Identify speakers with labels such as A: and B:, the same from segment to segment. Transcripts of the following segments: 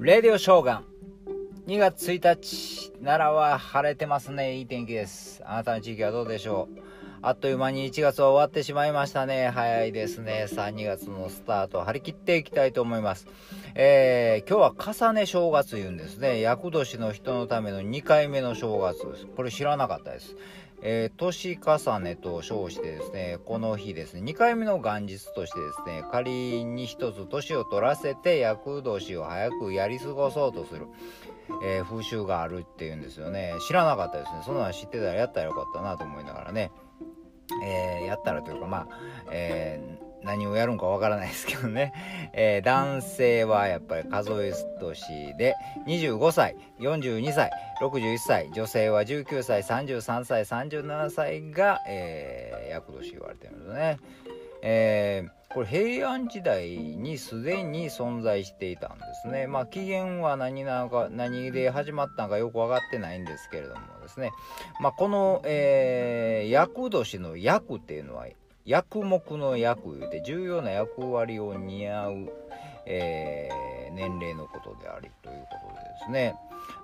A: レディオショーガン。2月1日奈良は晴れてますね。いい天気です。あなたの地域はどうでしょう？あっという間に1月は終わってしまいましたね。早いですね。さあ2月のスタート張り切っていきたいと思います。えー、今日は重ね正月言うんですね。厄年の人のための2回目の正月です。これ知らなかったです。えー、年重ねと称してですね、この日ですね、2回目の元日としてですね、仮に一つ年を取らせて厄年を早くやり過ごそうとする、えー、風習があるっていうんですよね。知らなかったですね。そんなの知ってたらやったらよかったなと思いながらね、えー、やったらというか、まあ、えー何をやるんかわからないですけどね、えー、男性はやっぱり数え年で25歳42歳61歳女性は19歳33歳37歳が、えー、厄年言われてるんですね、えー、これ平安時代にすでに存在していたんですね。まあ起源は何なのか何で始まったのかよく分かってないんですけれどもですね。まあこの、えー、厄年の厄っていうのは役目の役言うて重要な役割を担う、えー、年齢のことでありということでですね。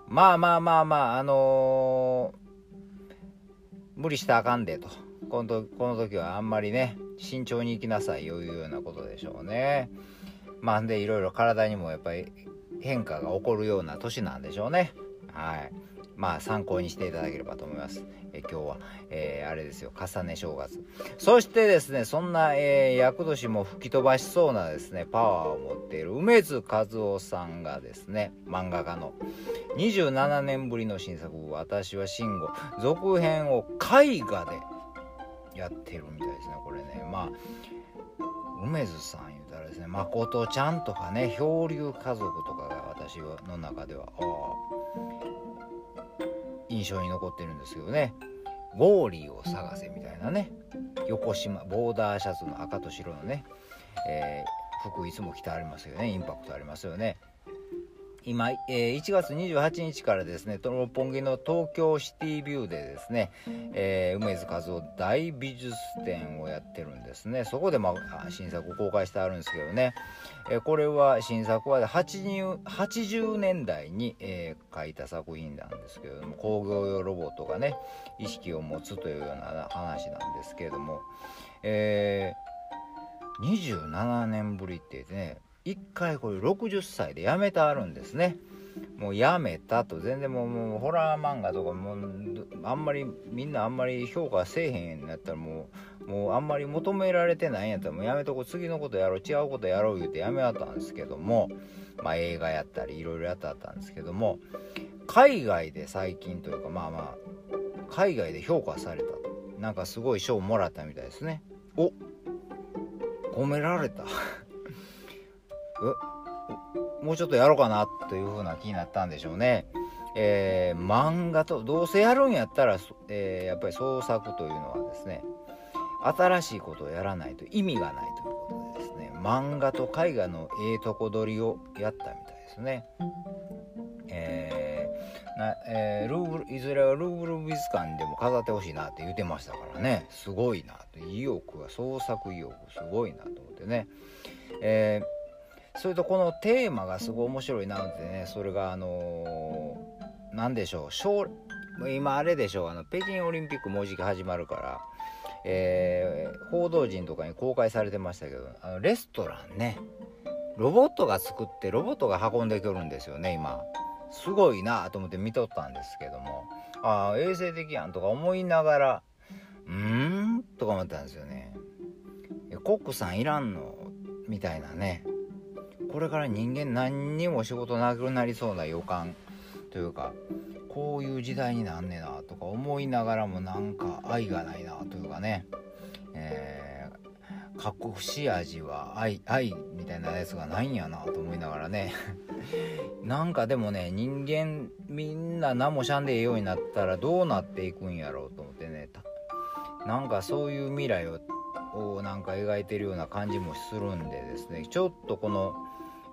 A: まあまあまあまああのー、無理したあかんでと。このこの時はあんまりね慎重に行きなさいというようなことでしょうね。まあでいろいろ体にもやっぱり変化が起こるような年なんでしょうね。はい。まあ参考にしていただければと思います。え今日は、えー、あれですよ、重ね正月。そしてですね、そんな、えー、厄年も吹き飛ばしそうなですね、パワーを持っている梅津和夫さんがですね、漫画家の27年ぶりの新作、私は慎吾、続編を絵画でやってるみたいですね、これね。まあ梅津さん言うたらですね誠ちゃんとかね漂流家族とかが私の中ではああ印象に残ってるんですけどね。ウォーリーを探せみたいなね。横島ボーダーシャツの赤と白のね、えー、服いつも着てありますよね。インパクトありますよね。今、えー、1月28日からですね、六本木の東京シティビューでですね、えー、梅津和夫大美術展をやってるんですね。そこで、まあ、新作を公開してあるんですけどね、えー、これは新作は 80, 80年代に、えー、描いた作品なんですけれども、工業用ロボットがね、意識を持つというような話なんですけれども、えー、27年ぶりってね、一回これ60歳でやめてあるんですね。もうやめたと全然もうもうホラー漫画とかもうあんまりみんなあんまり評価せえへんやったらもうもうあんまり求められてないんやったらもうやめとこ次のことやろう違うことやろう言うてやめはったんですけどもまあ映画やったりいろいろやってあったんですけども海外で最近というかまあまあ海外で評価されたと。なんかすごい賞もらったみたいですね。お褒められた。もうちょっとやろうかなという風な気になったんでしょうね。えー、漫画とどうせやるんやったら、えー、やっぱり創作というのはですね新しいことをやらないと意味がないということでですね漫画と絵画のええとこ取りをやったみたいですね。えーなえー、ルーブルいずれはルーブル美術館でも飾ってほしいなって言ってましたからねすごいなと意欲が創作意欲すごいなと思ってね。えーそれとこのテーマがすごい面白いなってねそれがあの何、でしょう将今あれでしょうあの北京オリンピックもうじき始まるから、えー、報道陣とかに公開されてましたけどあのレストランねロボットが作ってロボットが運んでくるんですよね今。すごいなと思って見とったんですけども。ああ衛生的やんとか思いながらうーんとか思ったんですよね。コックさんいらんの？みたいなね。これから人間何にも仕事なくなりそうな予感というかこういう時代になんねえなとか思いながらもなんか愛がないなというかね、えー、隠し味は愛愛みたいなやつがないんやなと思いながらね。なんかでもね人間みんな何もしゃんでええようになったらどうなっていくんやろうと思ってね。なんかそういう未来ををなんか描いてるような感じもするんでですね。ちょっとこの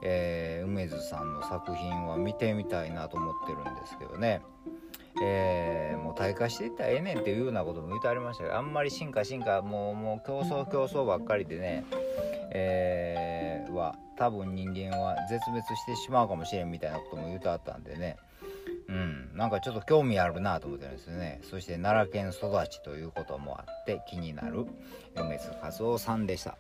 A: えー、梅津さんの作品は見てみたいなと思ってるんですけどね、えー、もう退化していったらええねんっていうようなことも言うてありましたけどあんまり進化進化もうもう競争競争ばっかりでね、えー、は多分人間は絶滅してしまうかもしれんみたいなことも言うてあったんでね。うんなんかちょっと興味あるなと思ってるんですよね。そして奈良県育ちということもあって気になる梅津和夫さんでした。